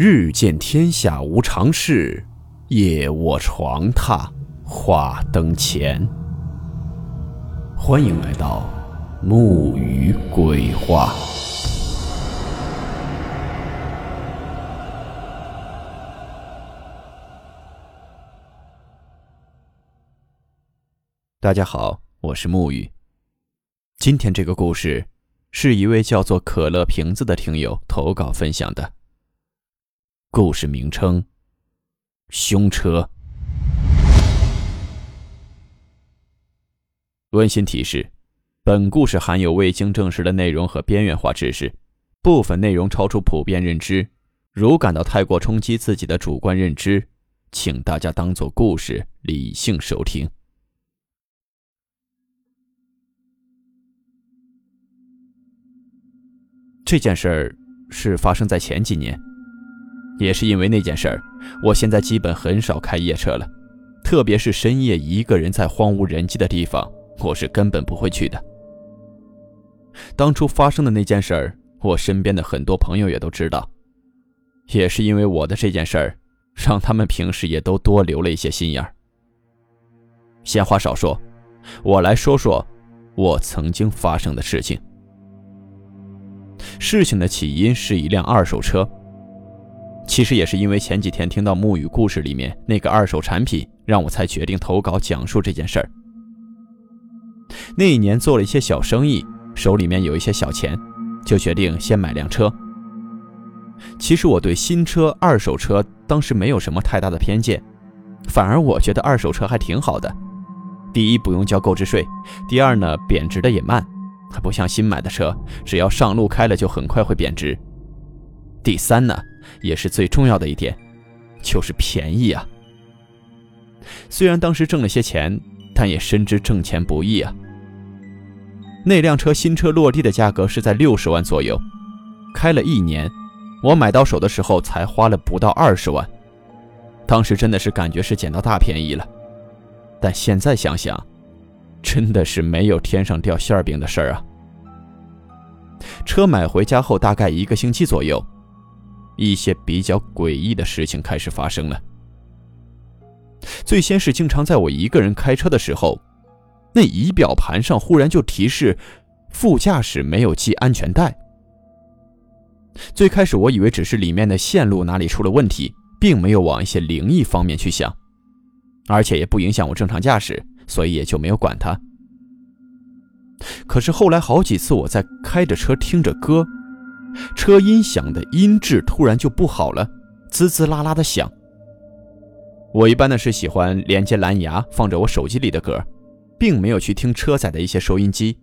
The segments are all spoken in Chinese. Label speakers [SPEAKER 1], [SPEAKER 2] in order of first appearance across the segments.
[SPEAKER 1] 日见天下无常事，夜卧床榻话灯前。欢迎来到木鱼鬼话。大家好，我是木鱼。今天这个故事。是一位叫做可乐瓶子的听友投稿分享的故事名称：凶车。温馨提示：本故事含有未经证实的内容和边缘化知识，部分内容超出普遍认知。如感到太过冲击自己的主观认知，请大家当做故事理性收听。这件事儿是发生在前几年，也是因为那件事儿，我现在基本很少开夜车了，特别是深夜一个人在荒无人迹的地方，我是根本不会去的。当初发生的那件事儿，我身边的很多朋友也都知道，也是因为我的这件事儿，让他们平时也都多留了一些心眼儿。闲话少说，我来说说我曾经发生的事情。事情的起因是一辆二手车。其实也是因为前几天听到木语故事里面那个二手产品，让我才决定投稿讲述这件事儿。那一年做了一些小生意，手里面有一些小钱，就决定先买辆车。其实我对新车、二手车当时没有什么太大的偏见，反而我觉得二手车还挺好的。第一，不用交购置税；第二呢，贬值的也慢。它不像新买的车，只要上路开了就很快会贬值。第三呢，也是最重要的一点，就是便宜啊。虽然当时挣了些钱，但也深知挣钱不易啊。那辆车新车落地的价格是在六十万左右，开了一年，我买到手的时候才花了不到二十万，当时真的是感觉是捡到大便宜了。但现在想想，真的是没有天上掉馅饼的事儿啊！车买回家后，大概一个星期左右，一些比较诡异的事情开始发生了。最先是经常在我一个人开车的时候，那仪表盘上忽然就提示副驾驶没有系安全带。最开始我以为只是里面的线路哪里出了问题，并没有往一些灵异方面去想，而且也不影响我正常驾驶。所以也就没有管他。可是后来好几次，我在开着车听着歌，车音响的音质突然就不好了，滋滋啦啦的响。我一般呢是喜欢连接蓝牙放着我手机里的歌，并没有去听车载的一些收音机。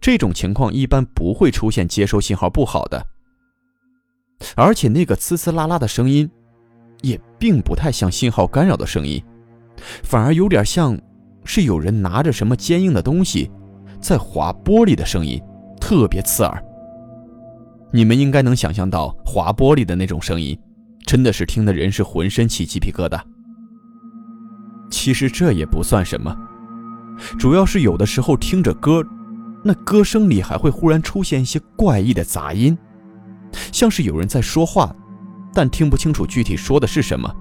[SPEAKER 1] 这种情况一般不会出现接收信号不好的，而且那个滋滋啦啦的声音，也并不太像信号干扰的声音。反而有点像是有人拿着什么坚硬的东西在划玻璃的声音，特别刺耳。你们应该能想象到划玻璃的那种声音，真的是听的人是浑身起鸡皮疙瘩。其实这也不算什么，主要是有的时候听着歌，那歌声里还会忽然出现一些怪异的杂音，像是有人在说话，但听不清楚具体说的是什么。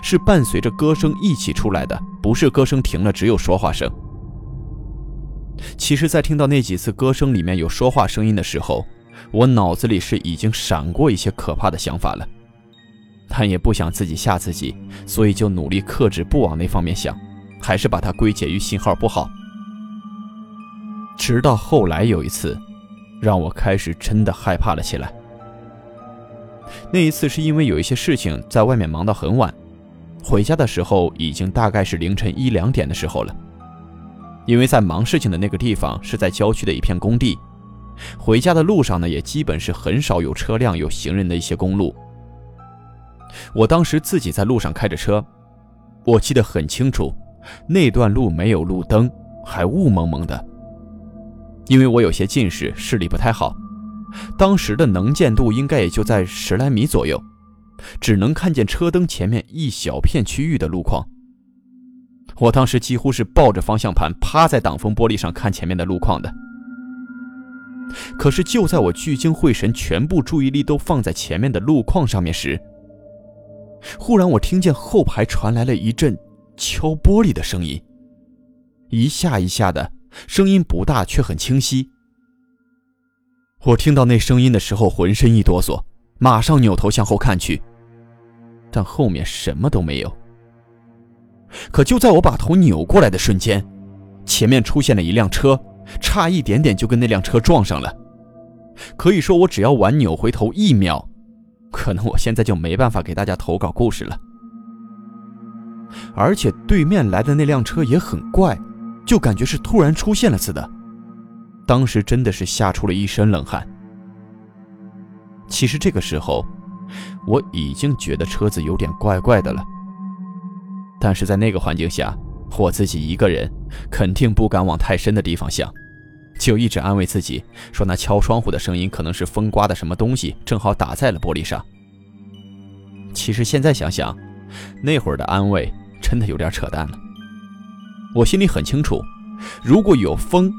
[SPEAKER 1] 是伴随着歌声一起出来的，不是歌声停了，只有说话声。其实，在听到那几次歌声里面有说话声音的时候，我脑子里是已经闪过一些可怕的想法了，但也不想自己吓自己，所以就努力克制，不往那方面想，还是把它归结于信号不好。直到后来有一次，让我开始真的害怕了起来。那一次是因为有一些事情在外面忙到很晚。回家的时候已经大概是凌晨一两点的时候了，因为在忙事情的那个地方是在郊区的一片工地，回家的路上呢也基本是很少有车辆有行人的一些公路。我当时自己在路上开着车，我记得很清楚，那段路没有路灯，还雾蒙蒙的。因为我有些近视，视力不太好，当时的能见度应该也就在十来米左右。只能看见车灯前面一小片区域的路况。我当时几乎是抱着方向盘趴在挡风玻璃上看前面的路况的。可是就在我聚精会神，全部注意力都放在前面的路况上面时，忽然我听见后排传来了一阵敲玻璃的声音，一下一下的，声音不大，却很清晰。我听到那声音的时候，浑身一哆嗦，马上扭头向后看去，但后面什么都没有。可就在我把头扭过来的瞬间，前面出现了一辆车，差一点点就跟那辆车撞上了。可以说，我只要晚扭回头一秒，可能我现在就没办法给大家投稿故事了。而且对面来的那辆车也很怪，就感觉是突然出现了似的。当时真的是吓出了一身冷汗。其实这个时候，我已经觉得车子有点怪怪的了。但是在那个环境下，我自己一个人肯定不敢往太深的地方想，就一直安慰自己说那敲窗户的声音可能是风刮的什么东西正好打在了玻璃上。其实现在想想，那会儿的安慰真的有点扯淡了。我心里很清楚，如果有风，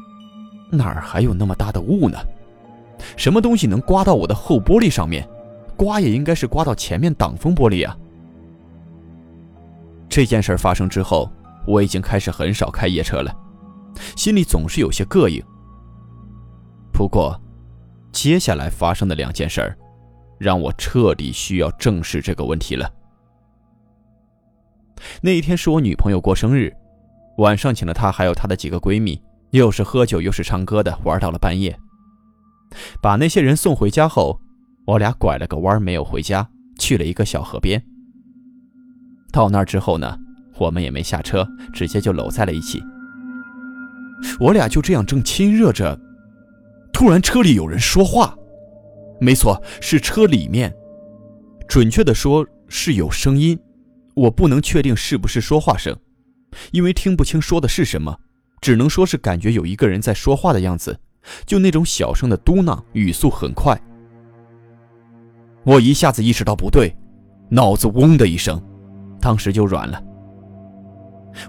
[SPEAKER 1] 哪儿还有那么大的雾呢？什么东西能刮到我的后玻璃上面？刮也应该是刮到前面挡风玻璃啊。这件事发生之后，我已经开始很少开夜车了，心里总是有些膈应。不过，接下来发生的两件事儿，让我彻底需要正视这个问题了。那一天是我女朋友过生日，晚上请了她还有她的几个闺蜜，又是喝酒又是唱歌的，玩到了半夜。把那些人送回家后，我俩拐了个弯没有回家，去了一个小河边。到那儿之后呢，我们也没下车，直接就搂在了一起。我俩就这样正亲热着，突然车里有人说话，没错，是车里面，准确的说是有声音，我不能确定是不是说话声，因为听不清说的是什么，只能说是感觉有一个人在说话的样子，就那种小声的嘟囔，语速很快。我一下子意识到不对，脑子嗡的一声。当时就软了。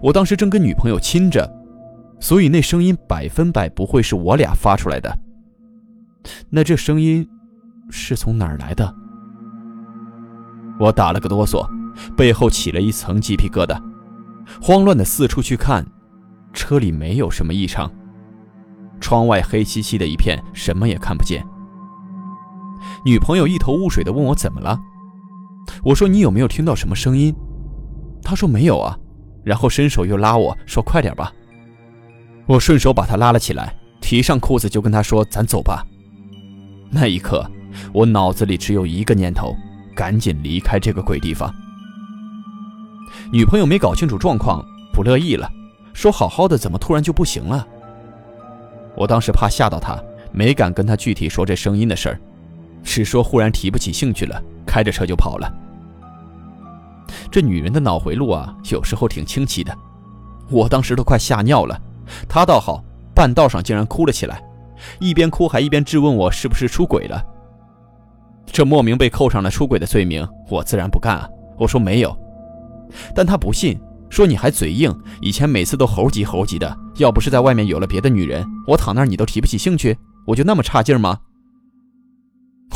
[SPEAKER 1] 我当时正跟女朋友亲着，所以那声音百分百不会是我俩发出来的。那这声音是从哪儿来的？我打了个哆嗦，背后起了一层鸡皮疙瘩，慌乱的四处去看，车里没有什么异常，窗外黑漆漆的一片，什么也看不见。女朋友一头雾水的问我怎么了，我说你有没有听到什么声音？她说没有啊，然后伸手又拉我说快点吧。我顺手把她拉了起来，提上裤子就跟她说咱走吧。那一刻，我脑子里只有一个念头，赶紧离开这个鬼地方。女朋友没搞清楚状况，不乐意了，说好好的怎么突然就不行了？我当时怕吓到她，没敢跟她具体说这声音的事儿，只说忽然提不起兴趣了，开着车就跑了。这女人的脑回路啊，有时候挺清奇的。我当时都快吓尿了，她倒好，半道上竟然哭了起来，一边哭还一边质问我是不是出轨了。这莫名被扣上了出轨的罪名，我自然不干啊！我说没有，但他不信，说你还嘴硬，以前每次都猴急猴急的，要不是在外面有了别的女人，我躺那儿你都提不起兴趣，我就那么差劲吗？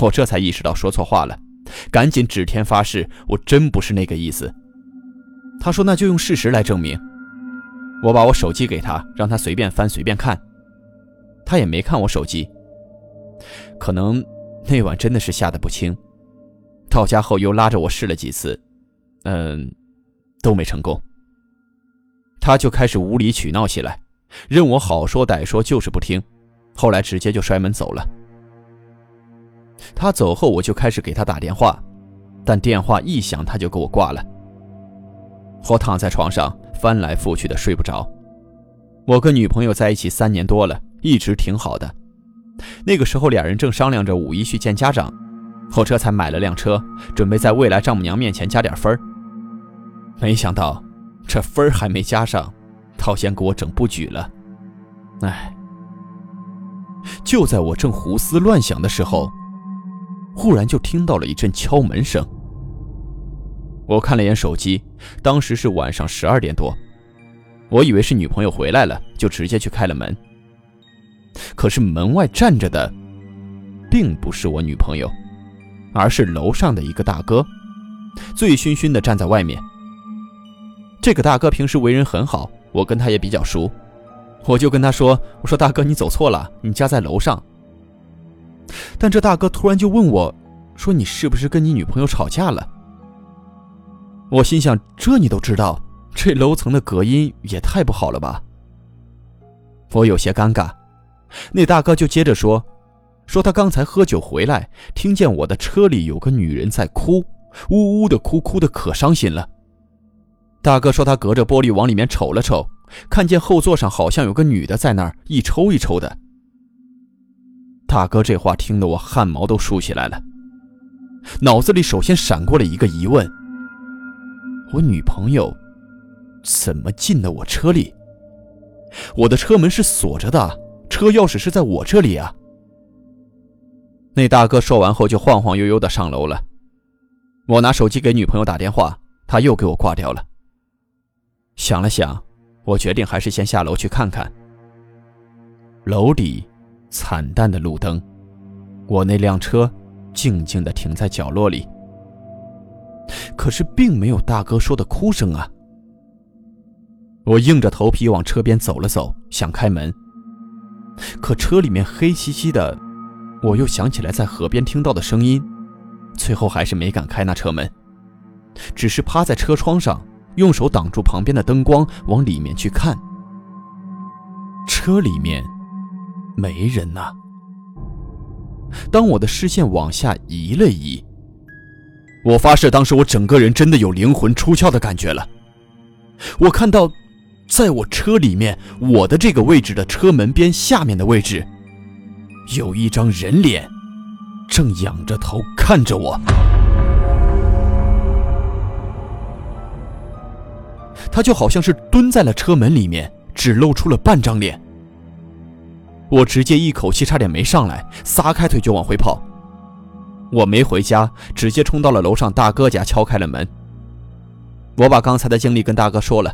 [SPEAKER 1] 我这才意识到说错话了。赶紧指天发誓，我真不是那个意思。他说：“那就用事实来证明。”我把我手机给他，让他随便翻随便看。他也没看我手机。可能那晚真的是吓得不轻。到家后又拉着我试了几次，嗯，都没成功。他就开始无理取闹起来，任我好说歹说就是不听。后来直接就摔门走了。他走后，我就开始给他打电话，但电话一响，他就给我挂了。我躺在床上翻来覆去的睡不着。我跟女朋友在一起三年多了，一直挺好的。那个时候，俩人正商量着五一去见家长，我这才买了辆车，准备在未来丈母娘面前加点分儿。没想到，这分儿还没加上，他先给我整不举了。哎，就在我正胡思乱想的时候。忽然就听到了一阵敲门声。我看了眼手机，当时是晚上十二点多，我以为是女朋友回来了，就直接去开了门。可是门外站着的，并不是我女朋友，而是楼上的一个大哥，醉醺醺的站在外面。这个大哥平时为人很好，我跟他也比较熟，我就跟他说：“我说大哥，你走错了，你家在楼上。”但这大哥突然就问我，说：“你是不是跟你女朋友吵架了？”我心想：这你都知道，这楼层的隔音也太不好了吧。我有些尴尬，那大哥就接着说：“说他刚才喝酒回来，听见我的车里有个女人在哭，呜呜的哭，哭的可伤心了。”大哥说他隔着玻璃往里面瞅了瞅，看见后座上好像有个女的在那儿一抽一抽的。大哥这话听得我汗毛都竖起来了，脑子里首先闪过了一个疑问：我女朋友怎么进的我车里？我的车门是锁着的，车钥匙是在我这里啊。那大哥说完后就晃晃悠悠的上楼了。我拿手机给女朋友打电话，她又给我挂掉了。想了想，我决定还是先下楼去看看。楼里惨淡的路灯，我那辆车静静的停在角落里，可是并没有大哥说的哭声啊。我硬着头皮往车边走了走，想开门。可车里面黑漆漆的，我又想起来在河边听到的声音，最后还是没敢开那车门，只是趴在车窗上，用手挡住旁边的灯光，往里面去看。车里面没人呐。当我的视线往下移了移，我发誓，当时我整个人真的有灵魂出窍的感觉了。我看到。在我车里面，我的这个位置的车门边下面的位置，有一张人脸，正仰着头看着我。他就好像是蹲在了车门里面，只露出了半张脸。我直接一口气差点没上来，撒开腿就往回跑。我没回家，直接冲到了楼上大哥家，敲开了门。我把刚才的经历跟大哥说了。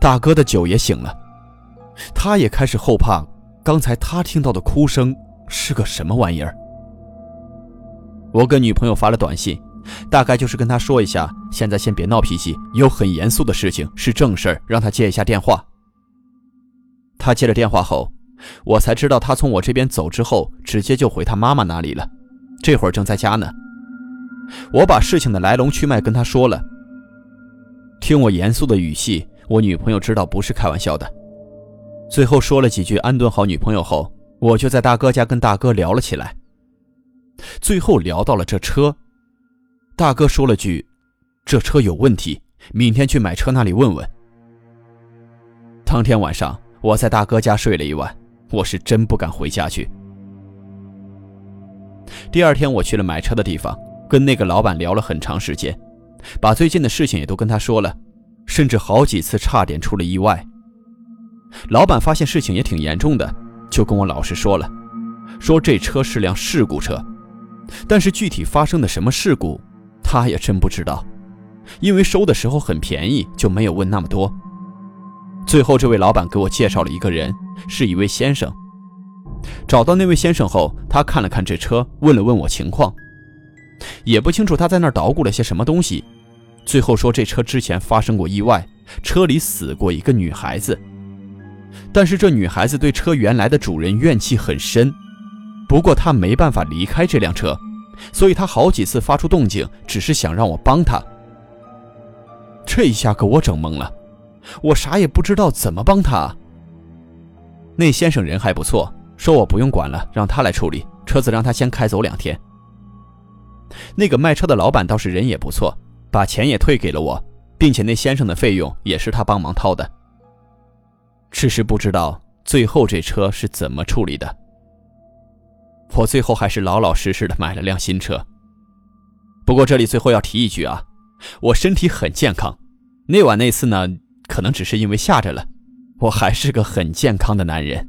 [SPEAKER 1] 大哥的酒也醒了，他也开始后怕，刚才他听到的哭声是个什么玩意儿？我跟女朋友发了短信，大概就是跟她说一下，现在先别闹脾气，有很严肃的事情，是正事儿，让她接一下电话。他接了电话后，我才知道他从我这边走之后，直接就回他妈妈那里了，这会儿正在家呢。我把事情的来龙去脉跟他说了，听我严肃的语气。我女朋友知道不是开玩笑的，最后说了几句安顿好女朋友后，我就在大哥家跟大哥聊了起来。最后聊到了这车，大哥说了句：“这车有问题，明天去买车那里问问。”当天晚上我在大哥家睡了一晚，我是真不敢回家去。第二天我去了买车的地方，跟那个老板聊了很长时间，把最近的事情也都跟他说了。甚至好几次差点出了意外。老板发现事情也挺严重的，就跟我老实说了，说这车是辆事故车，但是具体发生的什么事故，他也真不知道，因为收的时候很便宜，就没有问那么多。最后，这位老板给我介绍了一个人，是一位先生。找到那位先生后，他看了看这车，问了问我情况，也不清楚他在那儿捣鼓了些什么东西。最后说，这车之前发生过意外，车里死过一个女孩子。但是这女孩子对车原来的主人怨气很深，不过她没办法离开这辆车，所以她好几次发出动静，只是想让我帮她。这一下给我整懵了，我啥也不知道怎么帮她。那先生人还不错，说我不用管了，让他来处理车子，让他先开走两天。那个卖车的老板倒是人也不错。把钱也退给了我，并且那先生的费用也是他帮忙掏的。只是不知道最后这车是怎么处理的。我最后还是老老实实的买了辆新车。不过这里最后要提一句啊，我身体很健康。那晚那次呢，可能只是因为吓着了，我还是个很健康的男人。